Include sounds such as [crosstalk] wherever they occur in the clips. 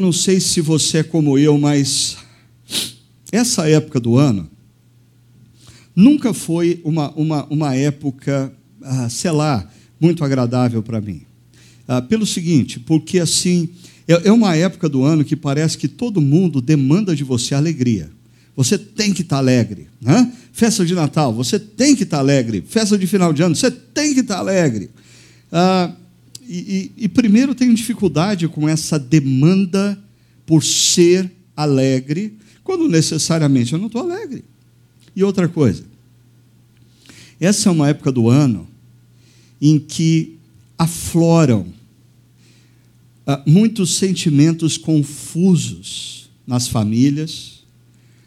Eu não sei se você é como eu, mas essa época do ano nunca foi uma, uma, uma época, ah, sei lá, muito agradável para mim. Ah, pelo seguinte, porque assim, é, é uma época do ano que parece que todo mundo demanda de você alegria. Você tem que estar alegre. Né? Festa de Natal, você tem que estar alegre. Festa de final de ano, você tem que estar alegre. Ah, e, e, e primeiro tenho dificuldade com essa demanda por ser alegre, quando necessariamente eu não estou alegre. E outra coisa, essa é uma época do ano em que afloram ah, muitos sentimentos confusos nas famílias,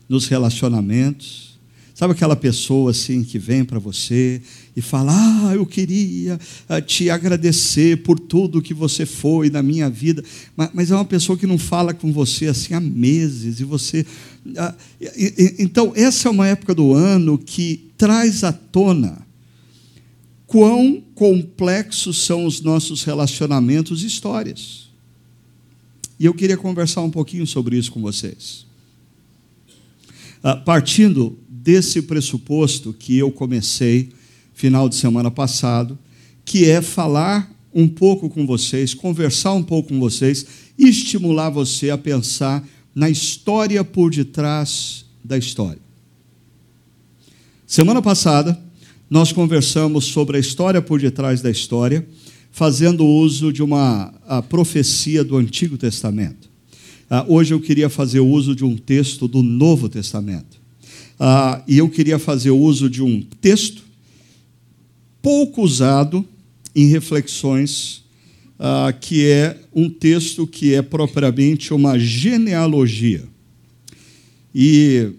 nos relacionamentos. Sabe aquela pessoa assim que vem para você e fala: Ah, eu queria ah, te agradecer por tudo que você foi na minha vida, mas, é uma pessoa que não fala com você assim há meses e você. Ah, então, essa é uma época do ano que traz à tona quão complexos são os nossos relacionamentos e histórias. E eu queria conversar um pouquinho sobre isso com vocês. partindo desse pressuposto que eu comecei final de semana passado, que é falar um pouco com vocês, conversar um pouco com vocês estimular você a pensar na história por detrás da história. Semana passada, nós conversamos sobre a história por detrás da história, fazendo uso de uma profecia do Antigo Testamento. Ah, hoje eu queria fazer uso de um texto do Novo Testamento. Ah, e eu queria fazer uso de um texto pouco usado em reflexões, ah, que é um texto que é propriamente uma genealogia. E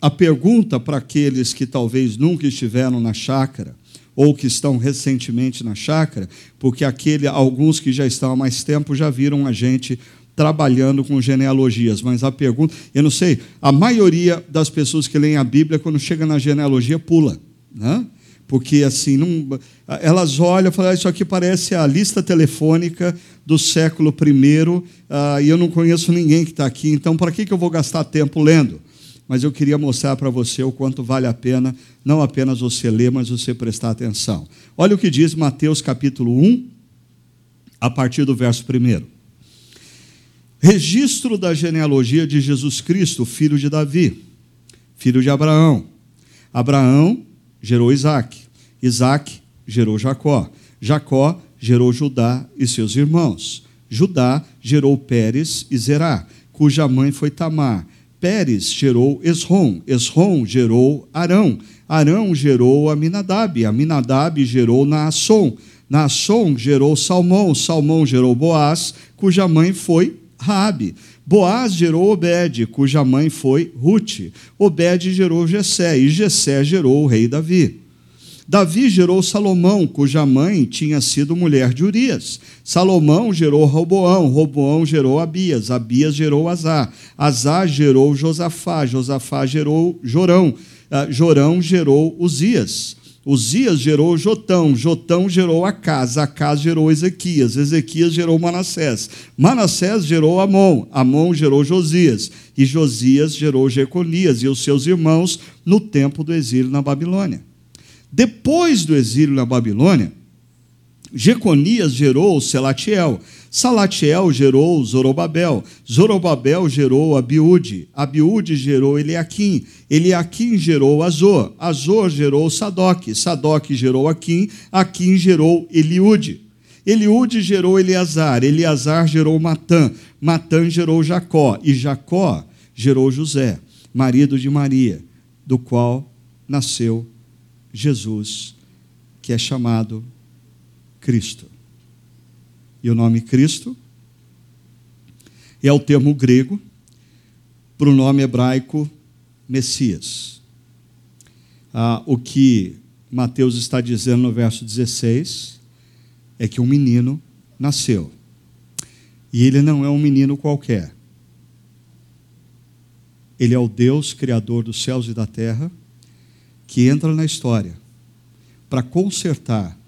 a pergunta para aqueles que talvez nunca estiveram na chácara, ou que estão recentemente na chácara, porque aquele, alguns que já estão há mais tempo já viram a gente trabalhando com genealogias, mas a pergunta, eu não sei, a maioria das pessoas que leem a Bíblia, quando chega na genealogia, pula. Né? Porque assim, não, elas olham e falam, ah, isso aqui parece a lista telefônica do século I, uh, e eu não conheço ninguém que está aqui, então para que, que eu vou gastar tempo lendo? Mas eu queria mostrar para você o quanto vale a pena, não apenas você ler, mas você prestar atenção. Olha o que diz Mateus capítulo 1, a partir do verso 1. Registro da genealogia de Jesus Cristo, filho de Davi, filho de Abraão. Abraão gerou Isaac. Isaac gerou Jacó. Jacó gerou Judá e seus irmãos. Judá gerou Pérez e Zerá, cuja mãe foi Tamar. Pérez gerou Esrom. Esrom gerou Arão. Arão gerou Aminadab. Aminadab gerou Naasson. Naasson gerou Salmão. Salmão gerou Boaz, cuja mãe foi Raabe. Boaz gerou Obed, cuja mãe foi Ruth. Obed gerou Jessé, e Jessé gerou o rei Davi. Davi gerou Salomão, cuja mãe tinha sido mulher de Urias. Salomão gerou Roboão, Roboão gerou Abias, Abias gerou Azar, Azar gerou Josafá, Josafá gerou Jorão, ah, Jorão gerou Uzias. Uzias gerou Jotão, Jotão gerou Acas, Acas gerou Ezequias, Ezequias gerou Manassés, Manassés gerou Amon, Amon gerou Josias, e Josias gerou Jeconias e os seus irmãos no tempo do exílio na Babilônia. Depois do exílio na Babilônia, Jeconias gerou Selatiel, Salatiel gerou Zorobabel, Zorobabel gerou Abiúde, Abiúde gerou Eliaquim, Eliaquim gerou Azor, Azor gerou Sadoc, Sadoc gerou Aquim, Aquim gerou Eliúde. Eliúde gerou Eleazar, Eleazar gerou Matã, Matã gerou Jacó, e Jacó gerou José, marido de Maria, do qual nasceu Jesus, que é chamado Cristo. E o nome Cristo é o termo grego para o nome hebraico Messias. Ah, o que Mateus está dizendo no verso 16 é que um menino nasceu. E ele não é um menino qualquer. Ele é o Deus criador dos céus e da terra que entra na história para consertar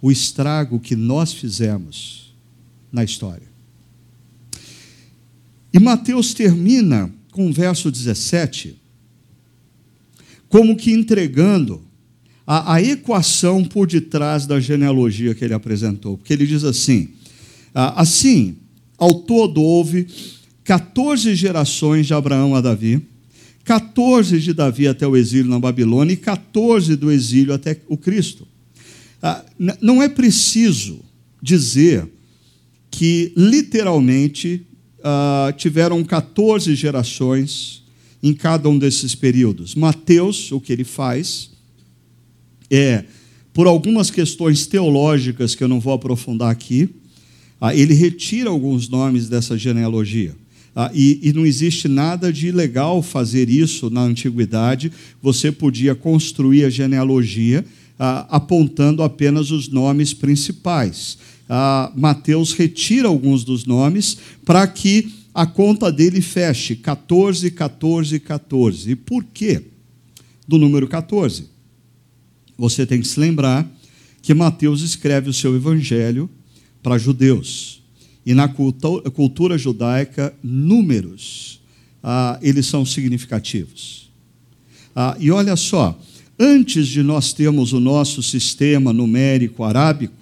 o estrago que nós fizemos na história. E Mateus termina com o verso 17, como que entregando a, a, equação por detrás da genealogia que ele apresentou. Porque ele diz assim: assim, ao todo houve 14 gerações de Abraão a Davi, 14 de Davi até o exílio na Babilônia e 14 do exílio até o Cristo. não é preciso dizer que literalmente uh, tiveram 14 gerações em cada um desses períodos. Mateus, o que ele faz é, por algumas questões teológicas que eu não vou aprofundar aqui, uh, ele retira alguns nomes dessa genealogia. Uh, e, e, não existe nada de ilegal fazer isso na antiguidade. Você podia construir a genealogia apontando apenas os nomes principais ah, Mateus retira alguns dos nomes para que a conta dele feche 14, 14, 14. E por quê do número 14? Você tem que se lembrar que Mateus escreve o seu evangelho para judeus. E na cultura judaica, números, ah, eles são significativos. Ah, e olha só, antes de nós termos o nosso sistema numérico arábico,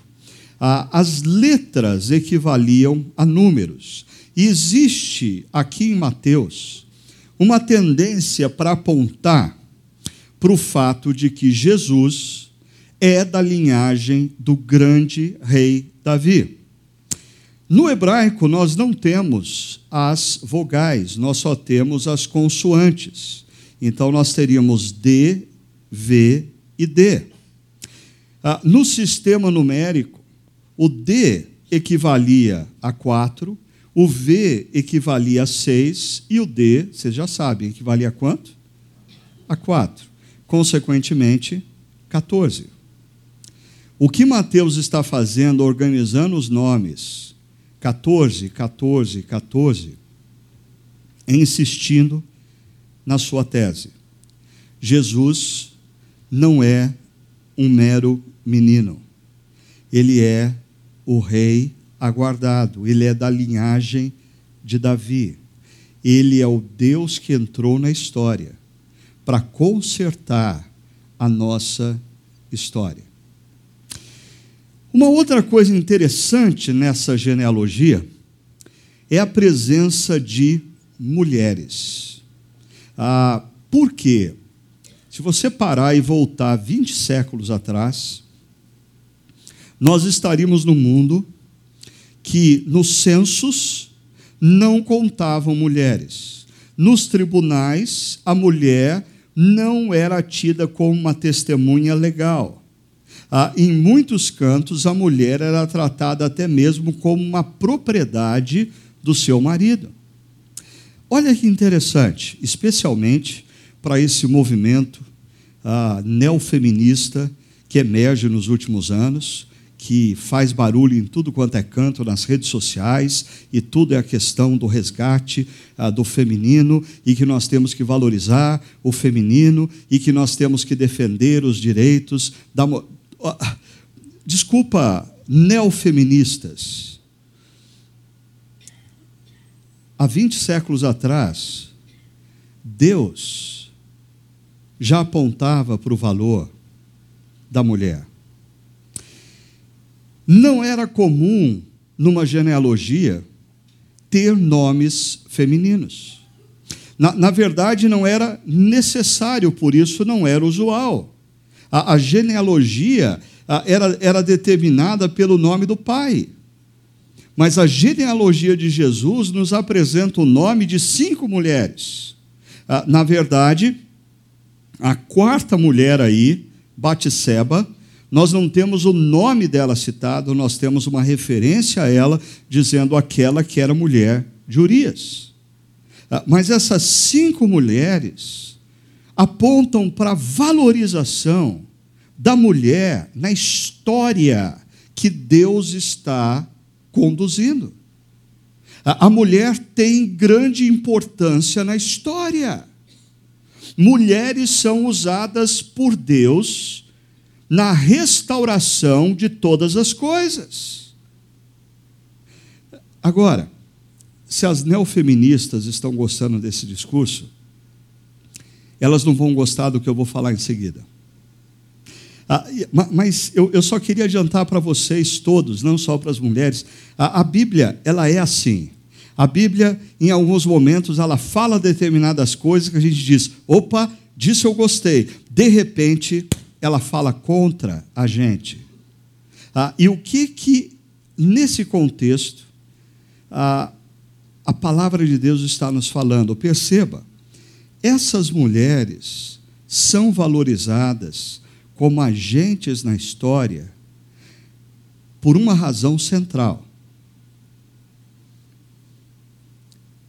as letras equivaliam a números. E existe aqui em Mateus uma tendência para apontar para o fato de que Jesus é da linhagem do grande rei Davi. No hebraico, nós não temos as vogais, nós só temos as consoantes. Então, nós teríamos D, V e D. Ah, no sistema numérico, o D equivalia a 4, o V equivalia a 6 e o D, vocês já sabem, equivalia a quanto? A 4. Consequentemente, 14. O que Mateus está fazendo, organizando os nomes 14, 14, 14, é insistindo na sua tese. Jesus não é um mero menino. Ele é o rei aguardado, ele é da linhagem de Davi. Ele é o Deus que entrou na história para consertar a nossa história. Uma outra coisa interessante nessa genealogia é a presença de mulheres. Ah, por quê? Se você parar e voltar 20 séculos atrás, nós estaríamos no mundo que nos censos não contavam mulheres. Nos tribunais, a mulher não era tida como uma testemunha legal. Ah, em muitos cantos, a mulher era tratada até mesmo como uma propriedade do seu marido. Olha que interessante, especialmente para esse movimento ah, neofeminista que emerge nos últimos anos que faz barulho em tudo quanto é canto nas redes sociais, e tudo é a questão do resgate ah, do feminino, e que nós temos que valorizar o feminino, e que nós temos que defender os direitos da. Ah, desculpa, neofeministas. Há 20 séculos atrás, Deus já apontava para o valor da mulher. Não era comum, numa genealogia, ter nomes femininos. Na, na, verdade, não era necessário, por isso não era usual. A, a genealogia a, era, era determinada pelo nome do pai. Mas a genealogia de Jesus nos apresenta o nome de cinco mulheres. na verdade, a quarta mulher aí, Batseba, nós não temos o nome dela citado, nós temos uma referência a ela, dizendo aquela que era mulher de Urias. Mas essas cinco mulheres apontam para a valorização da mulher na história que Deus está conduzindo. A mulher tem grande importância na história. Mulheres são usadas por Deus na restauração de todas as coisas. Agora, se as neofeministas estão gostando desse discurso, elas não vão gostar do que eu vou falar em seguida. Ah, mas eu, eu, só queria adiantar para vocês todos, não só para as mulheres, a, a Bíblia ela é assim. A Bíblia, em alguns momentos, ela fala determinadas coisas que a gente diz, opa, disso eu gostei. De repente, ela fala contra a gente. Ah, e o que que, nesse contexto, a, a palavra de Deus está nos falando? Perceba, essas mulheres são valorizadas como agentes na história por uma razão central.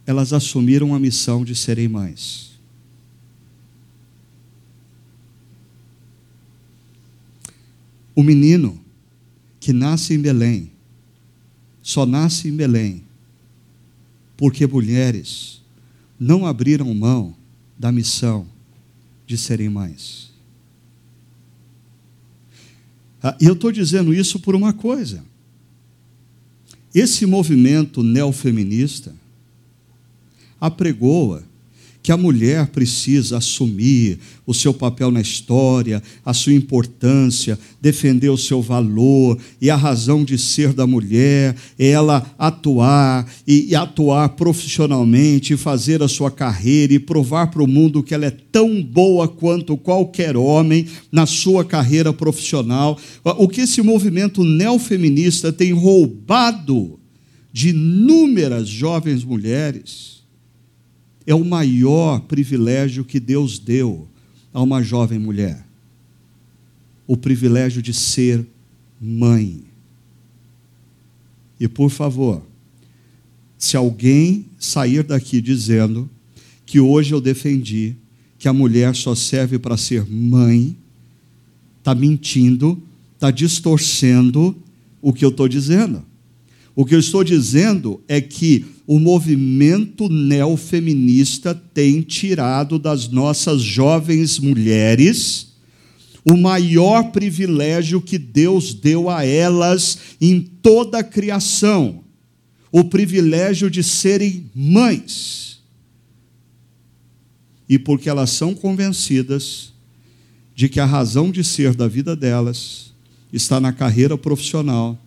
Elas assumiram a missão de serem mães. O menino que nasce em Belém só nasce em Belém porque mulheres não abriram mão da missão de serem mães. Ah, e eu estou dizendo isso por uma coisa. Esse movimento neofeminista apregoa que a mulher precisa assumir o seu papel na história, a sua importância, defender o seu valor e a razão de ser da mulher, ela atuar e atuar profissionalmente, fazer a sua carreira e provar para o mundo que ela é tão boa quanto qualquer homem na sua carreira profissional. O que esse movimento neofeminista tem roubado de inúmeras jovens mulheres é o maior privilégio que Deus deu a uma jovem mulher. O privilégio de ser mãe. E por favor, se alguém sair daqui dizendo que hoje eu defendi que a mulher só serve para ser mãe, está mentindo, está distorcendo o que eu estou dizendo. O que eu estou dizendo é que o movimento neofeminista tem tirado das nossas jovens mulheres o maior privilégio que Deus deu a elas em toda a criação: o privilégio de serem mães. E porque elas são convencidas de que a razão de ser da vida delas está na carreira profissional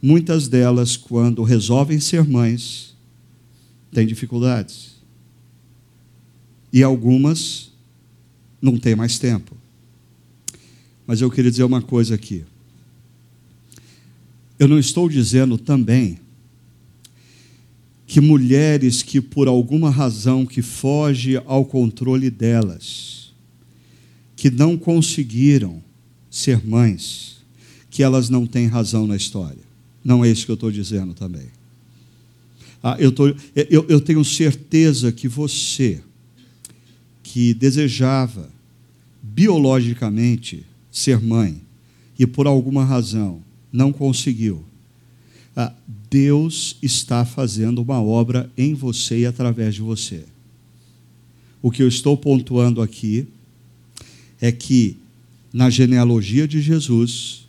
muitas delas, quando resolvem ser mães, têm dificuldades. E algumas não têm mais tempo. Mas eu queria dizer uma coisa aqui. Eu não estou dizendo também que mulheres que por alguma razão que foge ao controle delas, que não conseguiram ser mães, que elas não têm razão na história. Não é isso que eu estou dizendo também. Ah, eu, tô, eu, eu tenho certeza que você, que desejava biologicamente ser mãe e por alguma razão não conseguiu, ah, Deus está fazendo uma obra em você e através de você. O que eu estou pontuando aqui é que na genealogia de Jesus,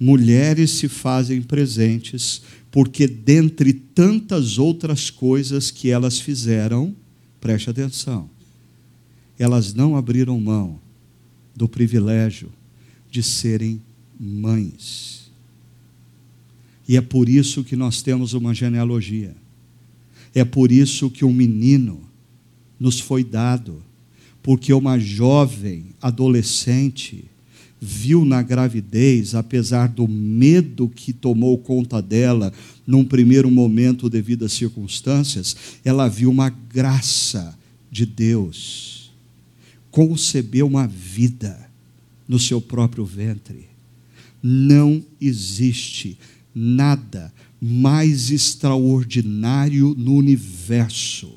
mulheres se fazem presentes, porque dentre tantas outras coisas que elas fizeram, preste atenção, elas não abriram mão do privilégio de serem mães. E é por isso que nós temos uma genealogia. É por isso que um menino nos foi dado, porque uma jovem adolescente viu na gravidez, apesar do medo que tomou conta dela num primeiro momento devido às circunstâncias, ela viu uma graça de Deus. Concebeu uma vida no seu próprio ventre. Não existe nada mais extraordinário no universo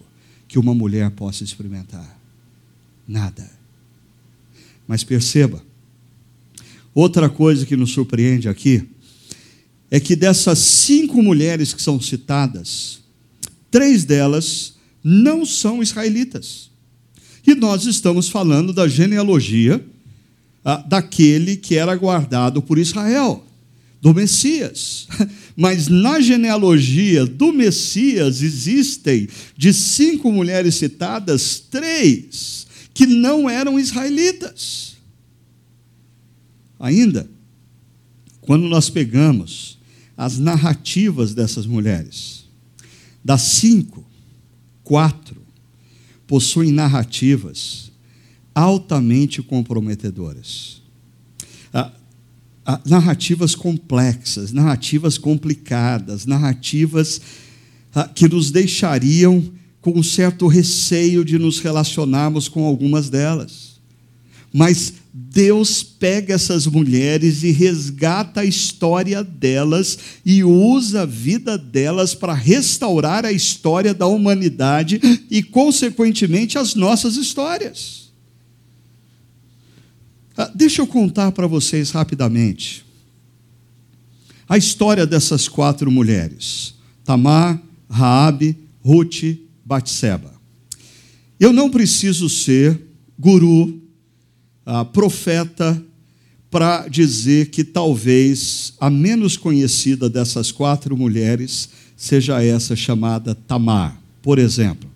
que uma mulher possa experimentar. Nada. Mas perceba, Outra coisa que nos surpreende aqui é que dessas cinco mulheres que são citadas, três delas não são israelitas. E nós estamos falando da genealogia ah, daquele que era guardado por Israel, do Messias. [laughs] Mas na genealogia do Messias existem, de cinco mulheres citadas, três que não eram israelitas. Ainda, quando nós pegamos as narrativas dessas mulheres, das cinco, quatro possuem narrativas altamente comprometedoras. Ah, ah, narrativas complexas, narrativas complicadas, narrativas ah, que nos deixariam com um certo receio de nos relacionarmos com algumas delas. Mas Deus pega essas mulheres e resgata a história delas e usa a vida delas para restaurar a história da humanidade e, consequentemente, as nossas histórias. Ah, deixa eu contar para vocês rapidamente a história dessas quatro mulheres: Tamar, Raabe, Ruth, Batseba. Eu não preciso ser guru, ah, profeta, para dizer que talvez a menos conhecida dessas quatro mulheres seja essa chamada Tamar. Por exemplo,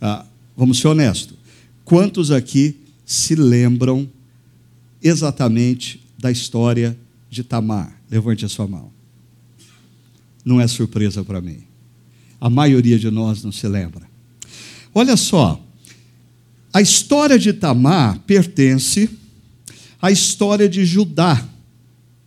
ah, vamos ser honestos: quantos aqui se lembram exatamente da história de Tamar. Levante a sua mão. Não é surpresa para mim. A maioria de nós não se lembra. Olha só, a história de Tamar pertence à história de Judá,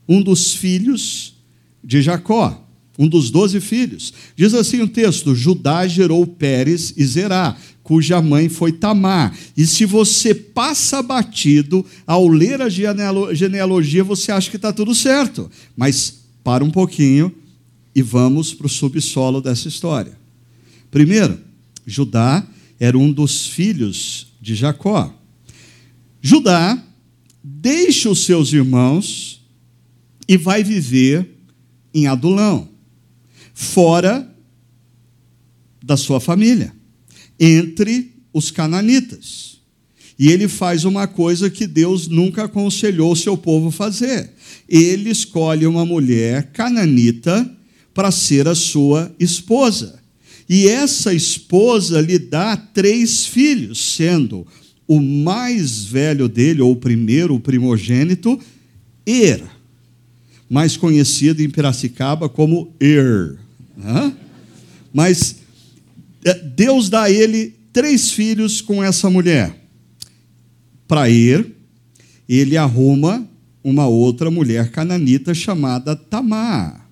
um dos filhos de Jacó, um dos doze filhos. Diz assim o texto: Judá gerou Pérez e Zerá, cuja mãe foi Tamar. E se você passa batido ao ler a genealogia, você acha que está tudo certo. Mas para um pouquinho e vamos para o subsolo dessa história. Primeiro, Judá era um dos filhos de Jacó. Judá deixa os seus irmãos e vai viver em Adulão, fora da sua família entre os cananitas. E ele faz uma coisa que Deus nunca aconselhou o seu povo fazer. Ele escolhe uma mulher cananita para ser a sua esposa. E essa esposa lhe dá três filhos, sendo o mais velho dele, ou o primeiro, o primogênito, Er, mais conhecido em Piracicaba como Er. Mas é, Deus dá a ele três filhos com essa mulher. Para ir, ele arruma uma outra mulher cananita chamada Tamar.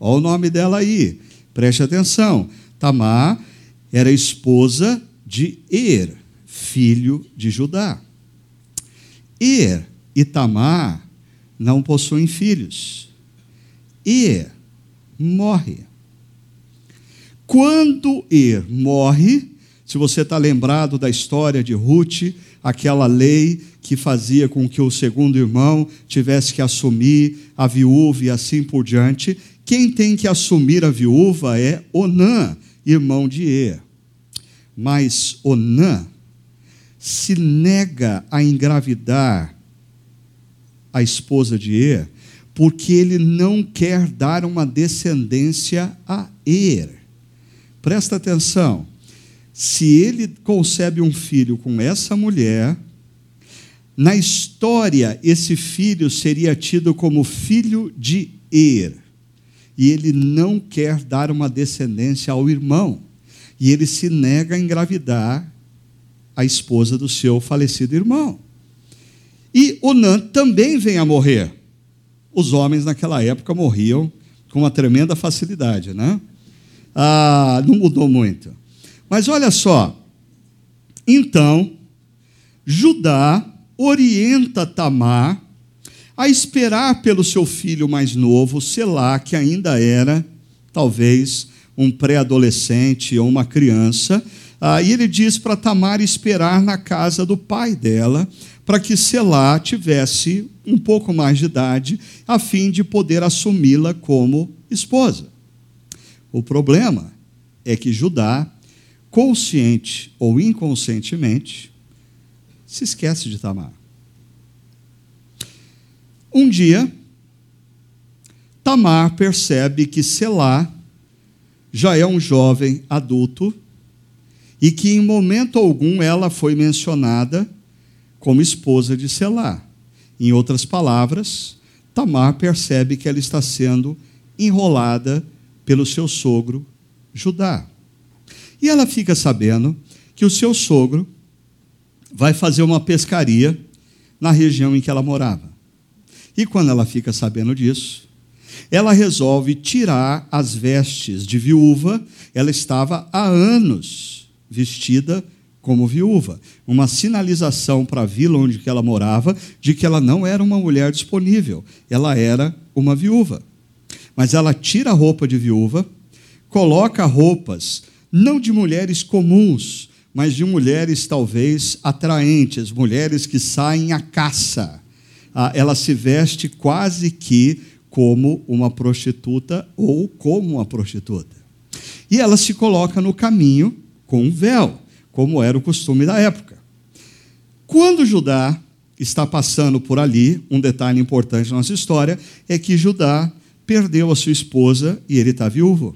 Olha o nome dela aí, preste atenção. Tamar era esposa de Er, filho de Judá. Er e Tamar não possuem filhos. Er morre. Quando Er morre, se você está lembrado da história de Ruth, aquela lei que fazia com que o segundo irmão tivesse que assumir a viúva e assim por diante, quem tem que assumir a viúva é Onã, irmão de Er. Mas Onã se nega a engravidar a esposa de Er, porque ele não quer dar uma descendência a Er. Presta atenção. Se ele concebe um filho com essa mulher, na história esse filho seria tido como filho de Er. E ele não quer dar uma descendência ao irmão. E ele se nega a engravidar a esposa do seu falecido irmão. E Onã também vem a morrer. Os homens naquela época morriam com uma tremenda facilidade, né? ah, não mudou muito. Mas olha só, então, Judá orienta Tamar a esperar pelo seu filho mais novo, Selá, que ainda era, talvez, um pré-adolescente ou uma criança. Ah, e ele diz para Tamar esperar na casa do pai dela, para que Selá tivesse um pouco mais de idade, a fim de poder assumi-la como esposa. O problema é que Judá, consciente ou inconscientemente, se esquece de Tamar. Um dia, Tamar percebe que Selá já é um jovem adulto e que em momento algum ela foi mencionada como esposa de Selá. Em outras palavras, Tamar percebe que ela está sendo enrolada pelo seu sogro Judá. E ela fica sabendo que o seu sogro vai fazer uma pescaria na região em que ela morava. E quando ela fica sabendo disso, ela resolve tirar as vestes de viúva. Ela estava há anos vestida como viúva, uma sinalização para a vila onde ela morava de que ela não era uma mulher disponível, ela era uma viúva. Mas ela tira a roupa de viúva, coloca roupas não de mulheres comuns, mas de mulheres talvez atraentes, mulheres que saem à caça. Ah, ela se veste quase que como uma prostituta ou como uma prostituta. E ela se coloca no caminho com um véu, como era o costume da época. Quando Judá está passando por ali, um detalhe importante na nossa história é que Judá perdeu a sua esposa e ele está viúvo.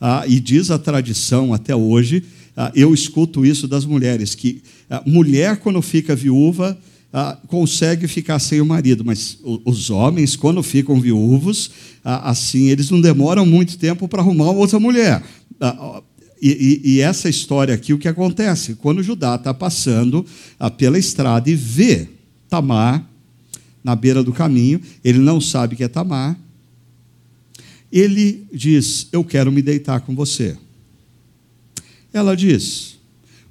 Ah, e diz a tradição até hoje, ah, eu escuto isso das mulheres, que ah, mulher, quando fica viúva, ah, consegue ficar sem o marido, mas os homens, quando ficam viúvos, ah, assim, eles não demoram muito tempo para arrumar outra mulher. Ah, e, e, e, essa história aqui, o que acontece? Quando Judá está passando pela estrada e vê Tamar na beira do caminho, ele não sabe que é Tamar, ele diz: Eu quero me deitar com você. Ela diz: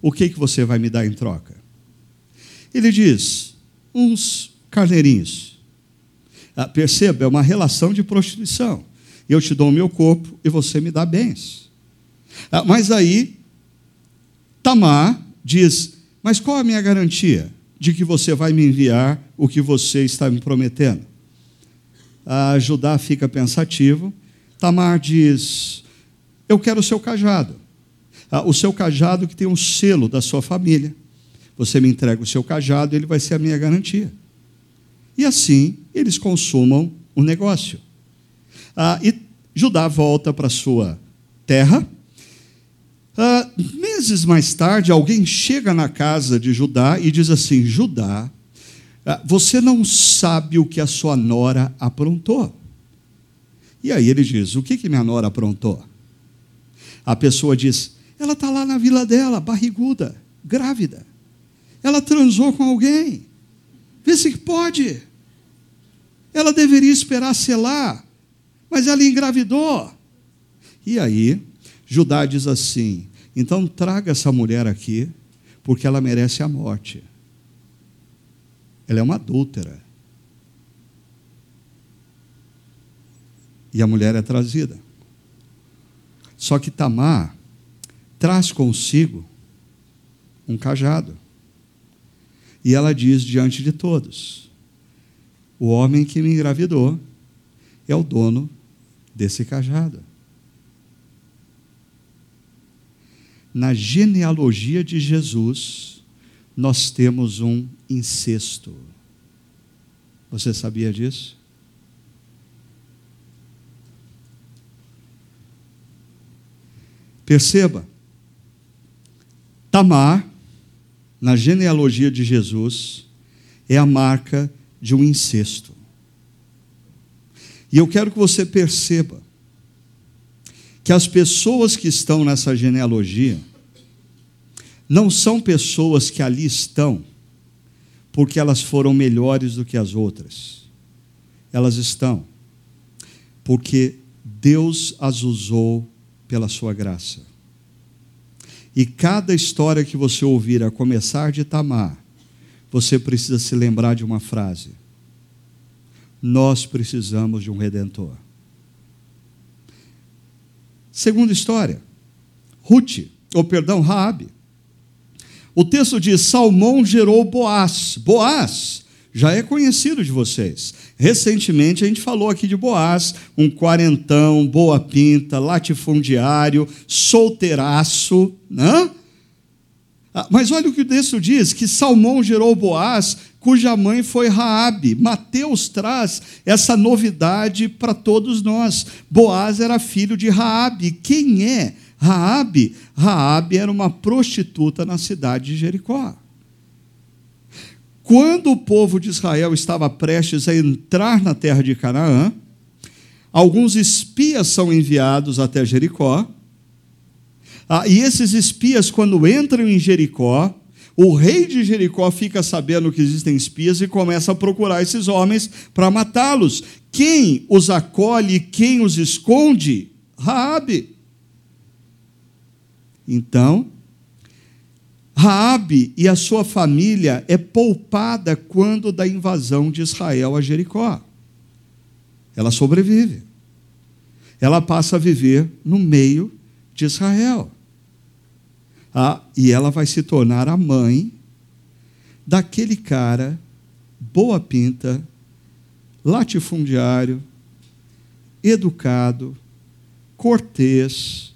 O que, que você vai me dar em troca? Ele diz: Uns carneirinhos. Ah, perceba, é uma relação de prostituição. Eu te dou o meu corpo e você me dá bens. Ah, mas aí, Tamar diz: Mas qual a minha garantia de que você vai me enviar o que você está me prometendo? Ah, Judá fica pensativo Tamar diz: Eu quero o seu cajado. Ah, o seu cajado que tem um selo da sua família. Você me entrega o seu cajado, ele vai ser a minha garantia. E assim eles consumam o negócio. Ah, e Judá volta para sua terra. Ah, meses mais tarde, alguém chega na casa de Judá e diz assim: Judá, ah, você não sabe o que a sua nora aprontou. E aí ele diz: O que, que minha nora aprontou? A pessoa diz: Ela está lá na vila dela, barriguda, grávida. Ela transou com alguém. Vê se pode. Ela deveria esperar selar, mas ela engravidou. E aí, Judá diz assim: Então traga essa mulher aqui, porque ela merece a morte. Ela é uma adúltera. e a mulher é trazida. Só que Tamar traz consigo um cajado. E ela diz diante de todos: O homem que me engravidou é o dono desse cajado. Na genealogia de Jesus, nós temos um incesto. Você sabia disso? Perceba, Tamar, na genealogia de Jesus, é a marca de um incesto. E eu quero que você perceba que as pessoas que estão nessa genealogia não são pessoas que ali estão porque elas foram melhores do que as outras. Elas estão porque Deus as usou pela sua graça. E cada história que você ouvir a começar de Tamar, você precisa se lembrar de uma frase: Nós precisamos de um redentor. Segunda história, Ruth, ou perdão, Raabe. O texto diz: Salmão gerou Boaz. Boaz já é conhecido de vocês. Recentemente a gente falou aqui de Boaz, um quarentão, boa pinta, latifundiário, solteiraço, né? Ah, mas olha o que o texto diz: que Salmão gerou Boaz cuja mãe foi Raabe. Mateus traz essa novidade para todos nós. Boaz era filho de Raabe. Quem é Raabe? Raabe era uma prostituta na cidade de Jericó. Quando o povo de Israel estava prestes a entrar na terra de Canaã, alguns espias são enviados até Jericó. Ah, e esses espias, quando entram em Jericó, o rei de Jericó fica sabendo que existem espias e começa a procurar esses homens para matá-los. Quem os acolhe, quem os esconde? Raabe. Então, Raabe e a sua família é poupada quando da invasão de Israel a Jericó. Ela sobrevive. Ela passa a viver no meio de Israel. Ah, e ela vai se tornar a mãe daquele cara boa pinta, latifundiário, educado, cortês,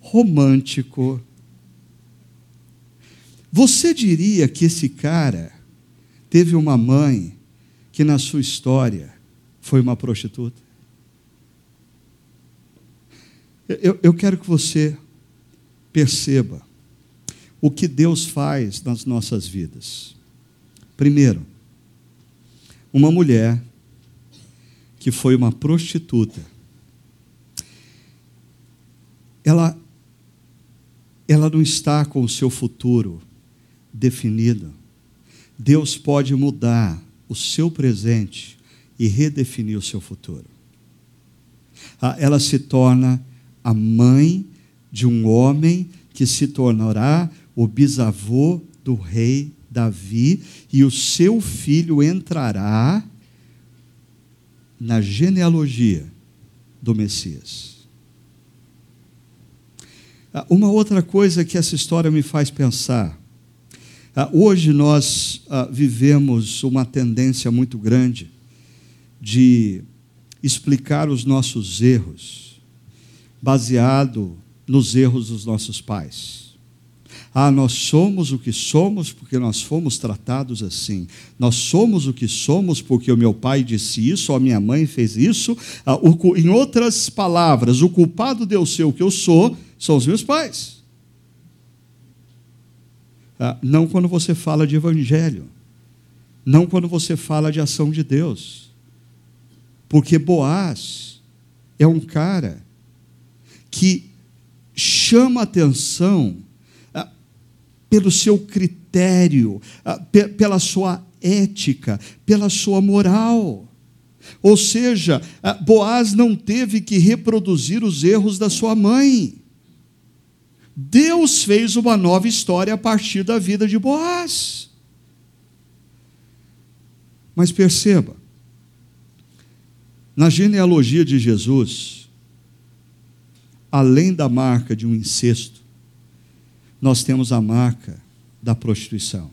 romântico. Você diria que esse cara teve uma mãe que na sua história foi uma prostituta? Eu, eu quero que você perceba o que Deus faz nas nossas vidas. Primeiro, uma mulher que foi uma prostituta, ela, ela não está com o seu futuro definido. Deus pode mudar o seu presente e redefinir o seu futuro. Ah, ela se torna a mãe de um homem que se tornará o bisavô do rei Davi, e o seu filho entrará na genealogia do Messias. Ah, uma outra coisa que essa história me faz pensar. Ah, hoje nós ah, vivemos uma tendência muito grande de explicar os nossos erros baseado nos erros dos nossos pais. Ah, nós somos o que somos porque nós fomos tratados assim. Nós somos o que somos porque o meu pai disse isso, a minha mãe fez isso. Ah, o, em outras palavras, o culpado de eu ser o que eu sou são os meus pais. Ah, não quando você fala de evangelho. Não quando você fala de ação de Deus. Porque Boaz é um cara que chama atenção pelo seu critério, ah, pela sua ética, pela sua moral. Ou seja, ah, Boaz não teve que reproduzir os erros da sua mãe. Deus fez uma nova história a partir da vida de Boaz. Mas perceba, na genealogia de Jesus, além da marca de um incesto, nós temos a marca da prostituição.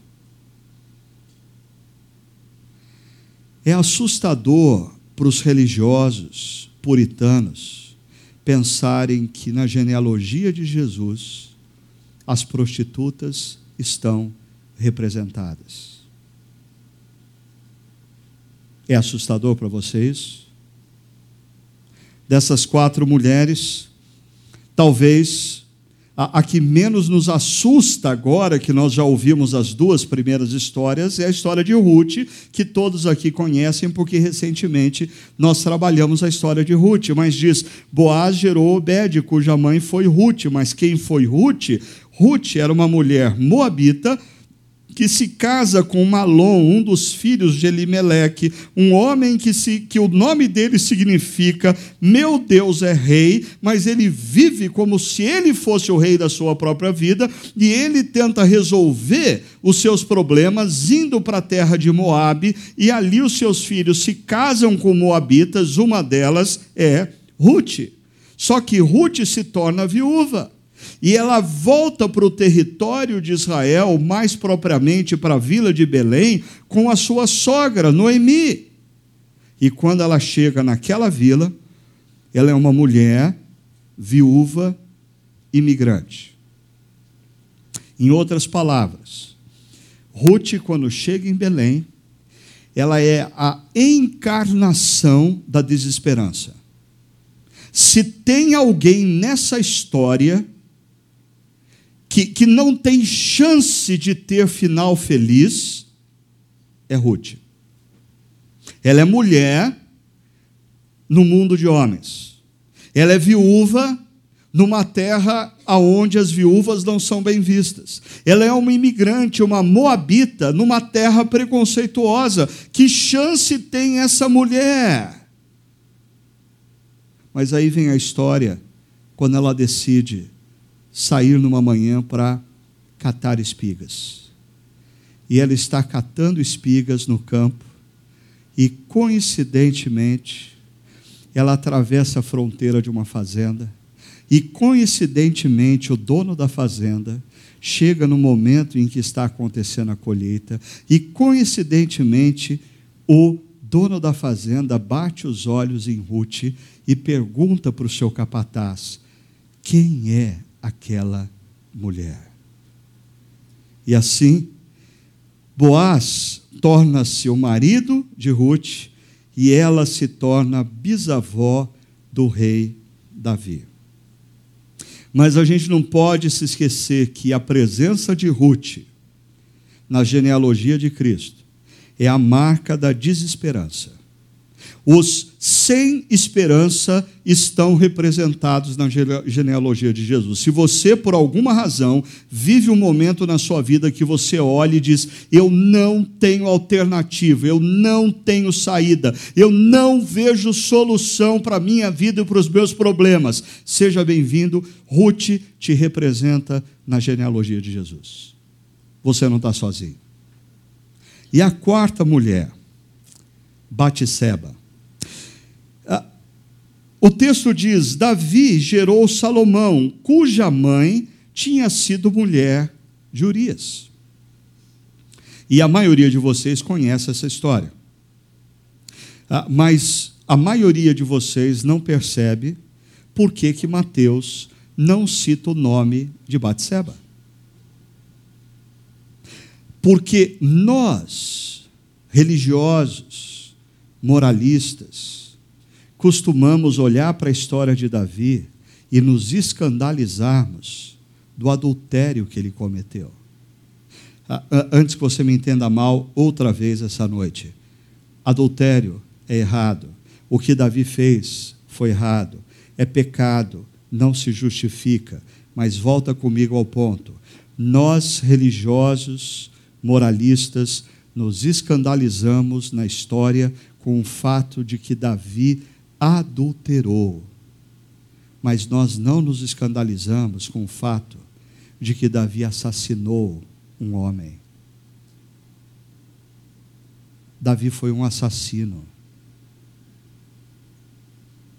É assustador para os religiosos puritanos pensarem que na genealogia de Jesus as prostitutas estão representadas. É assustador para vocês? Dessas quatro mulheres, talvez a, a, que menos nos assusta agora, que nós já ouvimos as duas primeiras histórias, é a história de Ruth, que todos aqui conhecem, porque recentemente nós trabalhamos a história de Ruth. Mas diz: Boaz gerou Obed, cuja mãe foi Ruth. Mas quem foi Ruth? Ruth era uma mulher moabita que se casa com Malom, um dos filhos de Elimeleque, um homem que, se, que o nome dele significa meu Deus é rei, mas ele vive como se ele fosse o rei da sua própria vida, e ele tenta resolver os seus problemas indo para a terra de Moabe, e ali os seus filhos se casam com moabitas, uma delas é Ruth. Só que Ruth se torna viúva. E ela volta para o território de Israel, mais propriamente para a vila de Belém, com a sua sogra, Noemi. E quando ela chega naquela vila, ela é uma mulher viúva imigrante. Em outras palavras, Ruth, quando chega em Belém, ela é a encarnação da desesperança. Se tem alguém nessa história que, que não tem chance de ter final feliz, é Ruth. Ela é mulher no mundo de homens. Ela é viúva numa terra aonde as viúvas não são bem vistas. Ela é uma imigrante, uma moabita numa terra preconceituosa. Que chance tem essa mulher? Mas aí vem a história quando ela decide sair numa manhã para catar espigas. E ela está catando espigas no campo e coincidentemente ela atravessa a fronteira de uma fazenda e coincidentemente, o dono da fazenda chega no momento em que está acontecendo a colheita, e coincidentemente, o dono da fazenda bate os olhos em Ruth e pergunta para o seu capataz: quem é aquela mulher? E assim, Boaz torna-se o marido de Ruth e ela se torna bisavó do rei Davi. Mas a gente não pode se esquecer que a presença de Ruth na genealogia de Cristo é a marca da desesperança. Os sem esperança estão representados na genealogia de Jesus. Se você, por alguma razão, vive um momento na sua vida que você olha e diz: Eu não tenho alternativa, eu não tenho saída, eu não vejo solução para a minha vida e para os meus problemas, seja bem-vindo. Ruth te representa na genealogia de Jesus. Você não está sozinho. E a quarta mulher, Batseba. O texto diz: Davi gerou Salomão, cuja mãe tinha sido mulher de Urias. E a maioria de vocês conhece essa história. Ah, mas a maioria de vocês não percebe por que, que Mateus não cita o nome de Batseba. Porque nós, religiosos, moralistas, costumamos olhar para a história de Davi e nos escandalizarmos do adultério que ele cometeu. Antes que você me entenda mal, outra vez essa noite. Adultério é errado. O que Davi fez foi errado. É pecado, não se justifica. Mas volta comigo ao ponto. Nós, religiosos, moralistas, nos escandalizamos na história com o fato de que Davi adulterou. Mas nós não nos escandalizamos com o fato de que Davi assassinou um homem. Davi foi um assassino.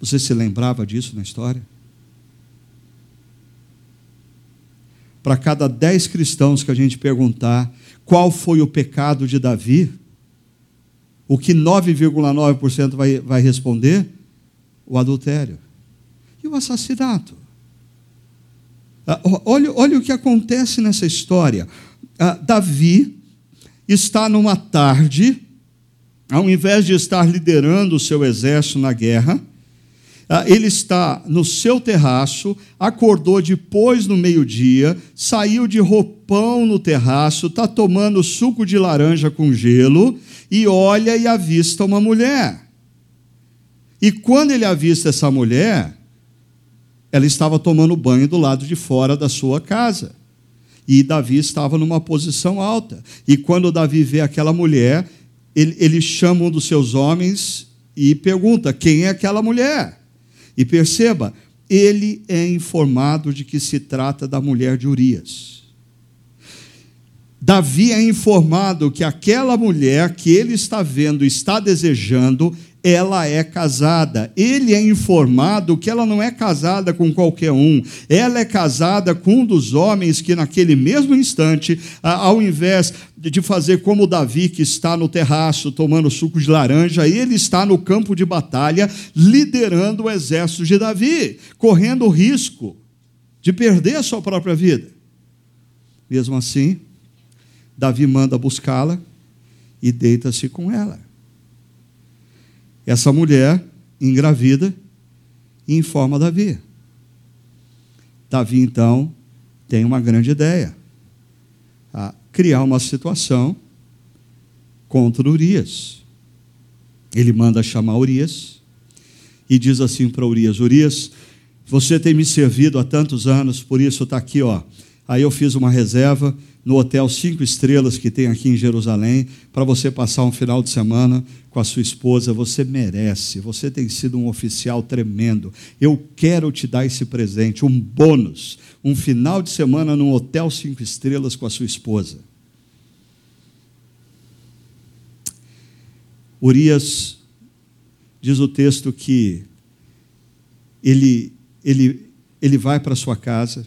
Você se lembrava disso na história? Para cada dez cristãos que a gente perguntar qual foi o pecado de Davi, o que 9,9% vai, vai responder? O adultério e o assassinato. Ah, olha, olha o que acontece nessa história. Ah, Davi está numa tarde, ao invés de estar liderando o seu exército na guerra, ah, ele está no seu terraço, acordou depois no meio-dia, saiu de roupão no terraço, está tomando suco de laranja com gelo e olha e avista uma mulher. E quando ele avista essa mulher, ela estava tomando banho do lado de fora da sua casa. E Davi estava numa posição alta. E quando Davi vê aquela mulher, ele, ele chama um dos seus homens e pergunta: quem é aquela mulher? E perceba, ele é informado de que se trata da mulher de Urias. Davi é informado que aquela mulher que ele está vendo, está desejando, ela é casada. Ele é informado que ela não é casada com qualquer um. Ela é casada com um dos homens que, naquele mesmo instante, ao invés de fazer como Davi, que está no terraço tomando suco de laranja, ele está no campo de batalha liderando o exército de Davi, correndo o risco de perder a sua própria vida. Mesmo assim, Davi manda buscá-la e deita-se com ela. Essa mulher engravida e informa Davi. Davi, então, tem uma grande ideia: criar uma situação contra Urias. Ele manda chamar Urias e diz assim para Urias: Urias, você tem me servido há tantos anos, por isso está aqui, ó. Aí eu fiz uma reserva no hotel cinco estrelas que tem aqui em Jerusalém para você passar um final de semana com a sua esposa. Você merece. Você tem sido um oficial tremendo. Eu quero te dar esse presente, um bônus, um final de semana num hotel cinco estrelas com a sua esposa. Urias diz o texto que ele ele ele vai para sua casa,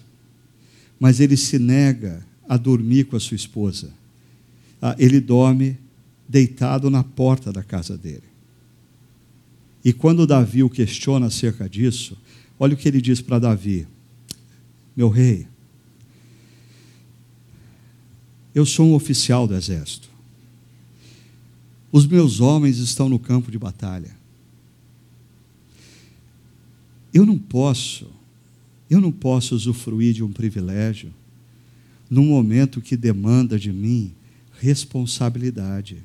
mas ele se nega a dormir com a sua esposa. Ah, ele dorme deitado na porta da casa dele. E quando Davi o questiona acerca disso, olha o que ele diz para Davi: Meu rei, eu sou um oficial do exército. Os meus homens estão no campo de batalha. Eu não posso, eu não posso usufruir de um privilégio num momento que demanda de mim responsabilidade.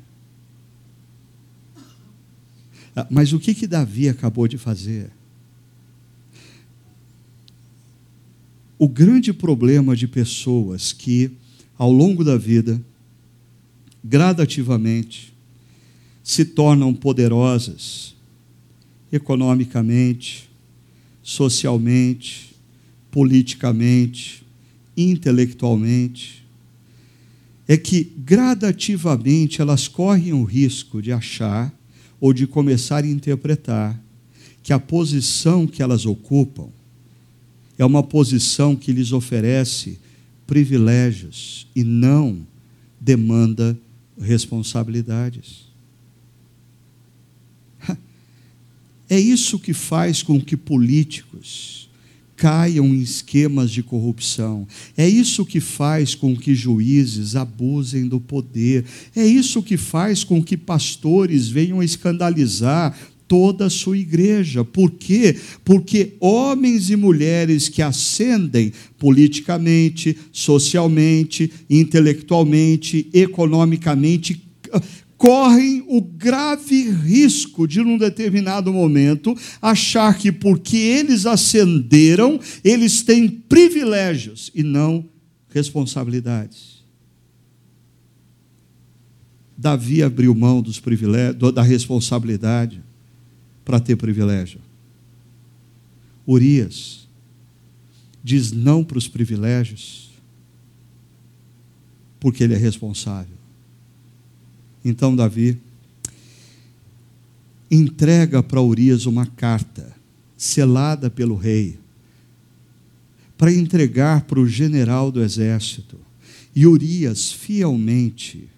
Ah, mas o que que Davi acabou de fazer? O grande problema de pessoas que, ao longo da vida, gradativamente, se tornam poderosas economicamente, socialmente, politicamente, intelectualmente, é que gradativamente elas correm o risco de achar ou de começar a interpretar que a posição que elas ocupam é uma posição que lhes oferece privilégios e não demanda responsabilidades. [laughs] É isso que faz com que políticos caiam em esquemas de corrupção. É isso que faz com que juízes abusem do poder. É isso que faz com que pastores venham escandalizar toda a sua igreja. Por quê? Porque homens e mulheres que ascendem politicamente, socialmente, intelectualmente, economicamente, correm o grave risco de, num determinado momento, achar que porque eles ascenderam, eles têm privilégios e não responsabilidades. Davi abriu mão dos privilégios, da responsabilidade para ter privilégio. Urias diz não para os privilégios porque ele é responsável. Então Davi entrega para Urias uma carta selada pelo rei para entregar para o general do exército. E Urias fielmente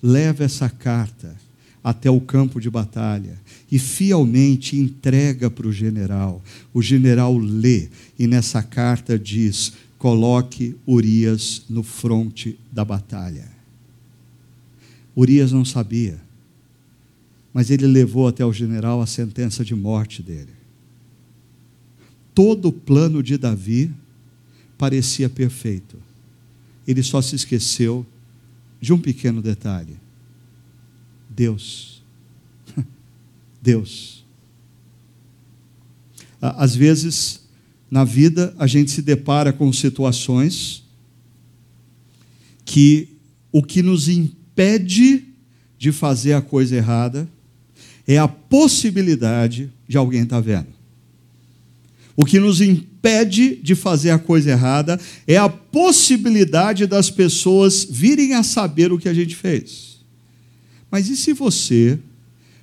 leva essa carta até o campo de batalha e fielmente entrega para o general. O general lê e nessa carta diz: coloque Urias no fronte da batalha. Urias não sabia, mas ele levou até o general a sentença de morte dele. Todo o plano de Davi parecia perfeito. Ele só se esqueceu de um pequeno detalhe: Deus. [laughs] Deus. Às vezes, na vida, a gente se depara com situações que o que nos impede impede de fazer a coisa errada é a possibilidade de alguém estar tá vendo. O que nos impede de fazer a coisa errada é a possibilidade das pessoas virem a saber o que a gente fez. Mas e se você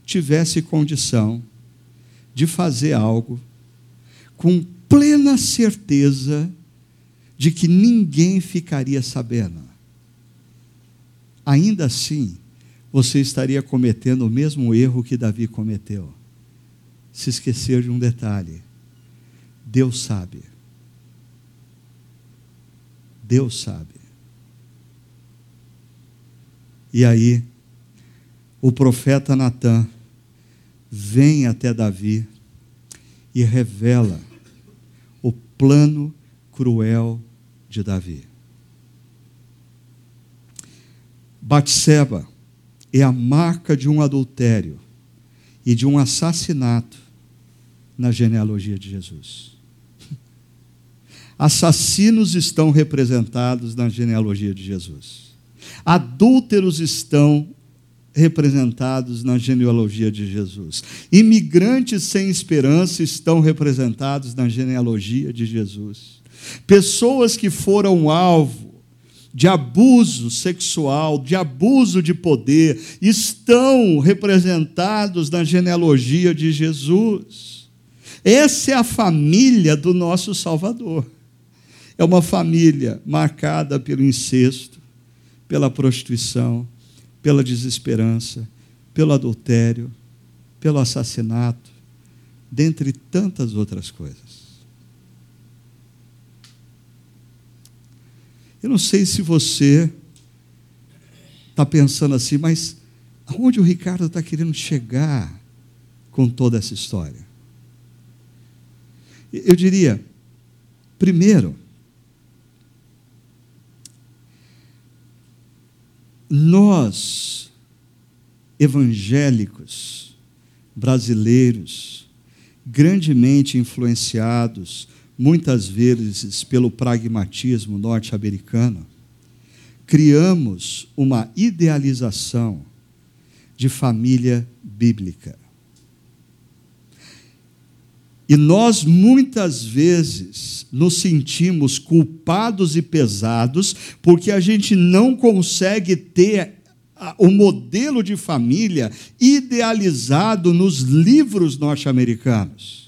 tivesse condição de fazer algo com plena certeza de que ninguém ficaria sabendo? Ainda assim, você estaria cometendo o mesmo erro que Davi cometeu. Se esquecer de um detalhe: Deus sabe. Deus sabe. E aí, o profeta Natan vem até Davi e revela o plano cruel de Davi. Batseba é a marca de um adultério e de um assassinato na genealogia de Jesus. [laughs] Assassinos estão representados na genealogia de Jesus. Adúlteros estão representados na genealogia de Jesus. Imigrantes sem esperança estão representados na genealogia de Jesus. Pessoas que foram alvo de abuso sexual, de abuso de poder, estão representados na genealogia de Jesus. Essa é a família do nosso Salvador. É uma família marcada pelo incesto, pela prostituição, pela desesperança, pelo adultério, pelo assassinato, dentre tantas outras coisas. Eu não sei se você está pensando assim, mas aonde o Ricardo está querendo chegar com toda essa história? Eu diria, primeiro, nós, evangélicos, brasileiros, grandemente influenciados muitas vezes pelo pragmatismo norte-americano, criamos uma idealização de família bíblica. E nós muitas vezes nos sentimos culpados e pesados porque a gente não consegue ter o modelo de família idealizado nos livros norte-americanos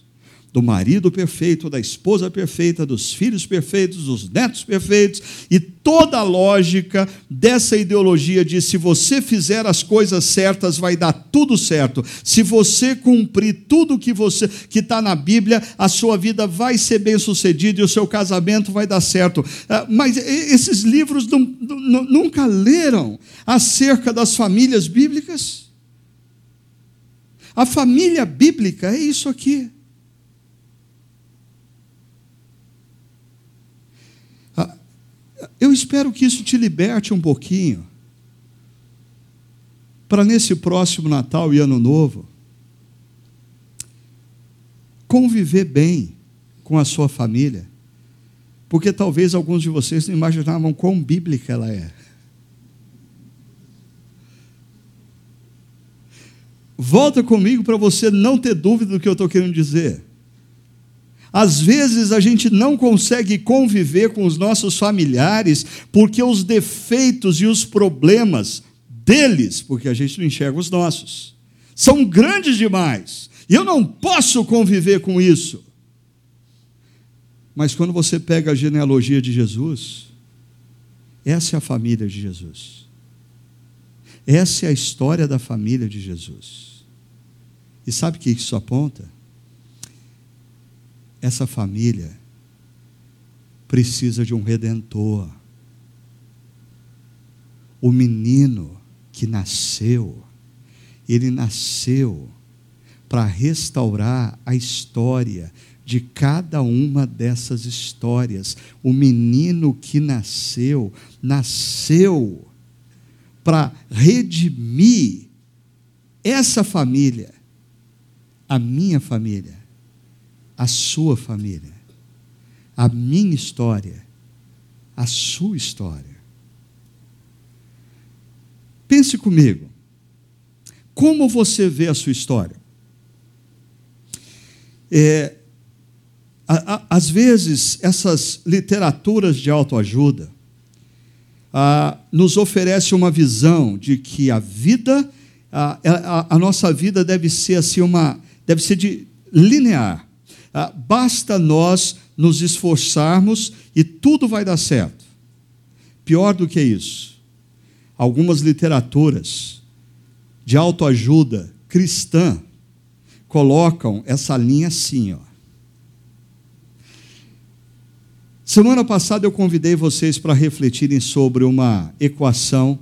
do marido perfeito, da esposa perfeita, dos filhos perfeitos, dos netos perfeitos, e toda a lógica dessa ideologia de se você fizer as coisas certas, vai dar tudo certo. Se você cumprir tudo que você que está na Bíblia, a sua vida vai ser bem sucedida e o seu casamento vai dar certo. Ah, mas esses livros nunca leram acerca das famílias bíblicas? A família bíblica é isso aqui. Eu espero que isso te liberte um pouquinho, para nesse próximo Natal e Ano Novo, conviver bem com a sua família, porque talvez alguns de vocês não imaginavam quão bíblica ela é. Volta comigo para você não ter dúvida do que eu estou querendo dizer. Às vezes a gente não consegue conviver com os nossos familiares porque os defeitos e os problemas deles, porque a gente não enxerga os nossos, são grandes demais. E eu não posso conviver com isso. Mas quando você pega a genealogia de Jesus, essa é a família de Jesus. Essa é a história da família de Jesus. E sabe o que isso aponta? Essa família precisa de um redentor. O menino que nasceu, ele nasceu para restaurar a história de cada uma dessas histórias. O menino que nasceu, nasceu para redimir essa família, a minha família a sua família, a minha história, a sua história. Pense comigo. Como você vê a sua história? É, a, a, às vezes, essas literaturas de autoajuda a, nos oferecem uma visão de que a vida, a, nossa vida deve ser assim uma, deve ser de linear. Ah, basta nós nos esforçarmos e tudo vai dar certo. Pior do que isso, algumas literaturas de autoajuda cristã colocam essa linha assim, ó. Semana passada eu convidei vocês para refletirem sobre uma equação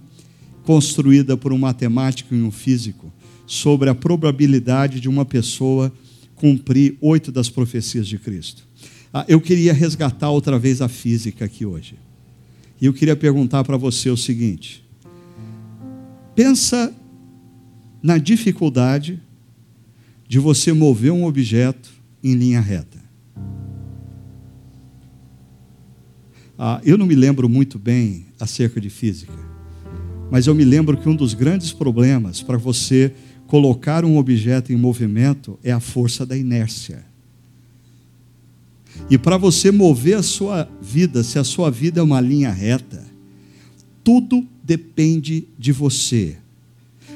construída por um matemático e um físico sobre a probabilidade de uma pessoa cumprir oito das profecias de Cristo. Ah, eu queria resgatar outra vez a física aqui hoje. E eu queria perguntar para você o seguinte: pensa na dificuldade de você mover um objeto em linha reta. Ah, eu não me lembro muito bem acerca de física, mas eu me lembro que um dos grandes problemas para você colocar um objeto em movimento é a força da inércia. E para você mover a sua vida, se a sua vida é uma linha reta, tudo depende de você.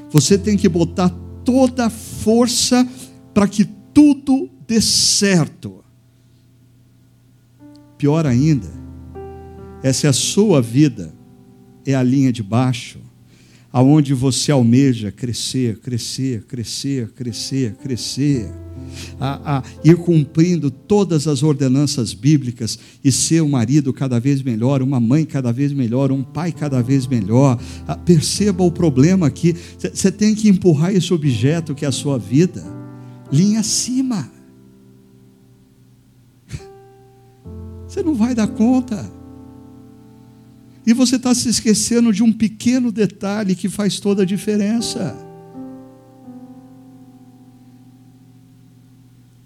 Você tem que botar toda a força para que tudo dê certo. Pior ainda, é se a sua vida é a linha de baixo, aonde você almeja crescer, crescer, crescer, crescer, crescer, a, a, ir cumprindo todas as ordenanças bíblicas e ser um marido cada vez melhor, uma mãe cada vez melhor, um pai cada vez melhor. A, perceba o problema aqui. Você tem que empurrar esse objeto que é a sua vida, linha acima. [laughs] Você não vai dar conta. E você está se esquecendo de um pequeno detalhe que faz toda a diferença.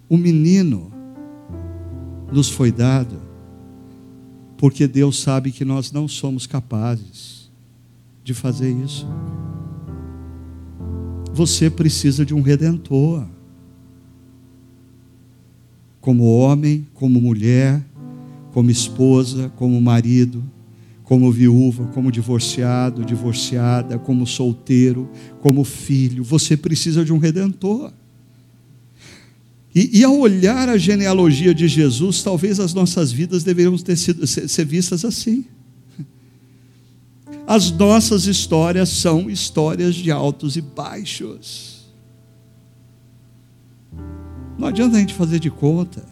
O menino nos foi dado porque Deus sabe que nós não somos capazes de fazer isso. Você precisa de um redentor. Como homem, como mulher, como esposa, como marido como viúva, como divorciado, divorciada, como solteiro, como filho. Você precisa de um redentor. E, e, ao olhar a genealogia de Jesus, talvez as nossas vidas deveriam ter sido, ser, ser vistas assim. As nossas histórias são histórias de altos e baixos. Não adianta a gente fazer de conta.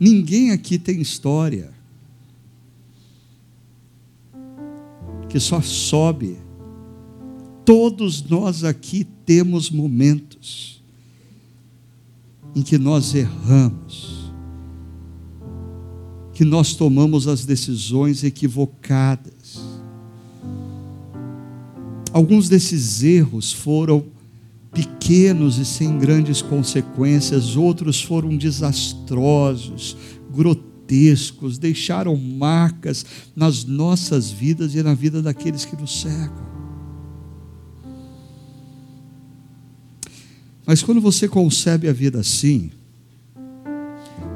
Ninguém aqui tem história que só sobe. Todos nós aqui temos momentos em que nós erramos, que nós tomamos as decisões equivocadas. Alguns desses erros foram pequenos e sem grandes consequências, outros foram desastrosos, grotescos grotescos, deixaram marcas nas nossas vidas e na vida daqueles que nos cercam. Mas quando você concebe a vida assim,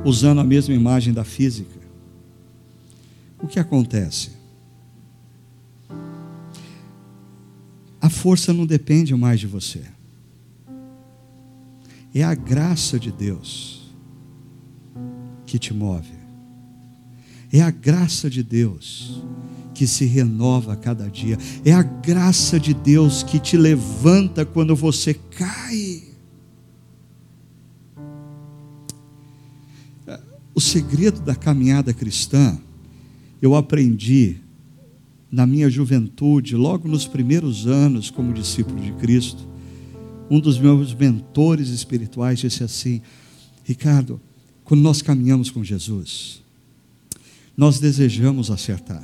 usando a mesma imagem da física, o que acontece? A força não depende mais de você. É a graça de Deus que te move. É a graça de Deus que se renova a cada dia. É a graça de Deus que te levanta quando você cai. O segredo da caminhada cristã, eu aprendi na minha juventude, logo nos primeiros anos como discípulo de Cristo. Um dos meus mentores espirituais disse assim: Ricardo, quando nós caminhamos com Jesus, nós desejamos acertar.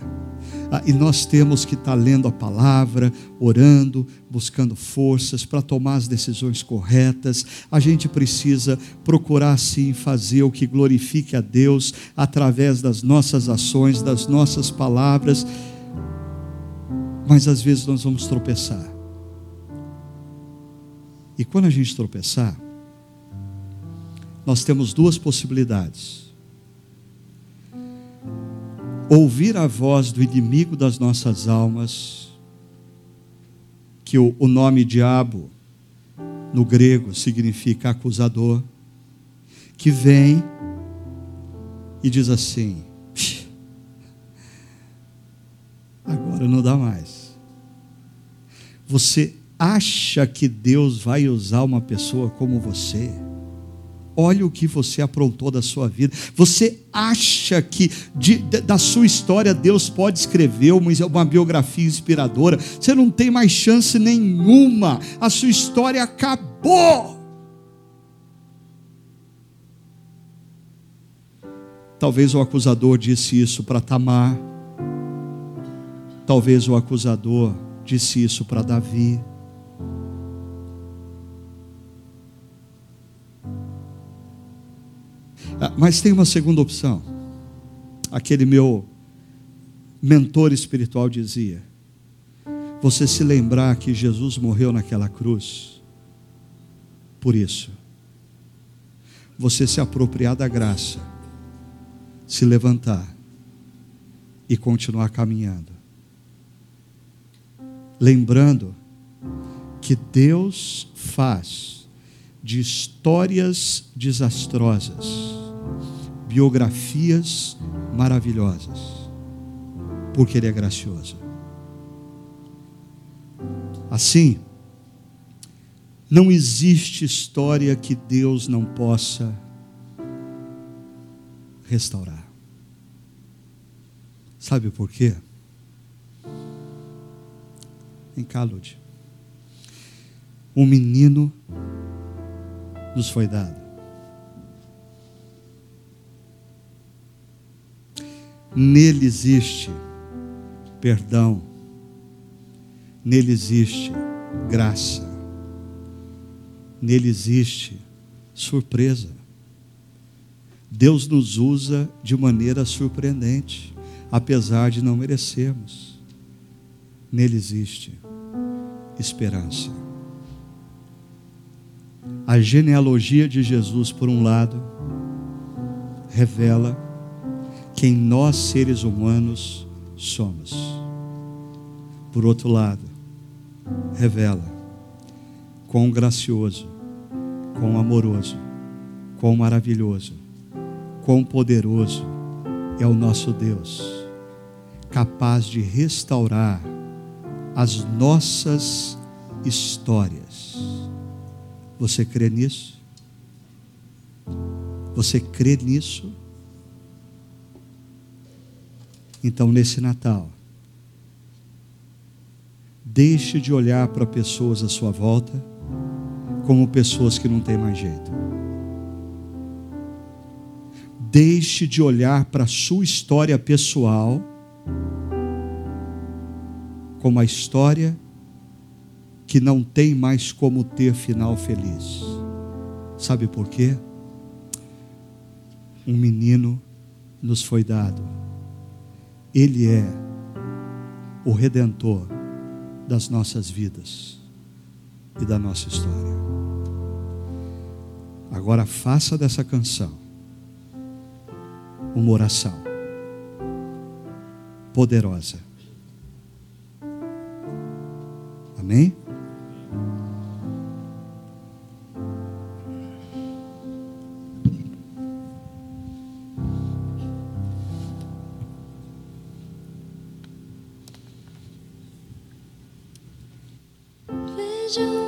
Ah, e nós temos que estar lendo a palavra, orando, buscando forças para tomar as decisões corretas. A gente precisa procurar sim fazer o que glorifique a Deus através das nossas ações, das nossas palavras. Mas às vezes nós vamos tropeçar. E quando a gente tropeçar, nós temos duas possibilidades ouvir a voz do inimigo das nossas almas, que o, o nome diabo no grego significa acusador, que vem e diz assim: agora não dá mais. Você acha que Deus vai usar uma pessoa como você? Olha o que você aprontou da sua vida. Você acha que de, de, da sua história Deus pode escrever uma, uma biografia inspiradora? Você não tem mais chance nenhuma. A sua história acabou. Talvez o acusador disse isso para Tamar. Talvez o acusador disse isso para Davi. Mas tem uma segunda opção. Aquele meu mentor espiritual dizia: você se lembrar que Jesus morreu naquela cruz, por isso, você se apropriar da graça, se levantar e continuar caminhando, lembrando que Deus faz de histórias desastrosas biografias maravilhosas, porque Ele é gracioso. Assim, não existe história que Deus não possa restaurar. Sabe por quê? Em cá, Lud. Um menino nos foi dado. Nele existe perdão, nele existe graça, nele existe surpresa. Deus nos usa de maneira surpreendente, apesar de não merecermos. Nele existe esperança. A genealogia de Jesus, por um lado, revela quem nós seres humanos somos. Por outro lado, revela quão gracioso, quão amoroso, quão maravilhoso, quão poderoso é o nosso Deus, capaz de restaurar as nossas histórias. Você crê nisso? Você crê nisso? Então, nesse Natal, deixe de olhar para pessoas à sua volta como pessoas que não têm mais jeito. Deixe de olhar para a sua história pessoal como a história que não tem mais como ter final feliz. Sabe por quê? Um menino nos foi dado ele é o redentor das nossas vidas e da nossa história. Agora faça dessa canção uma oração poderosa. Amém? treasure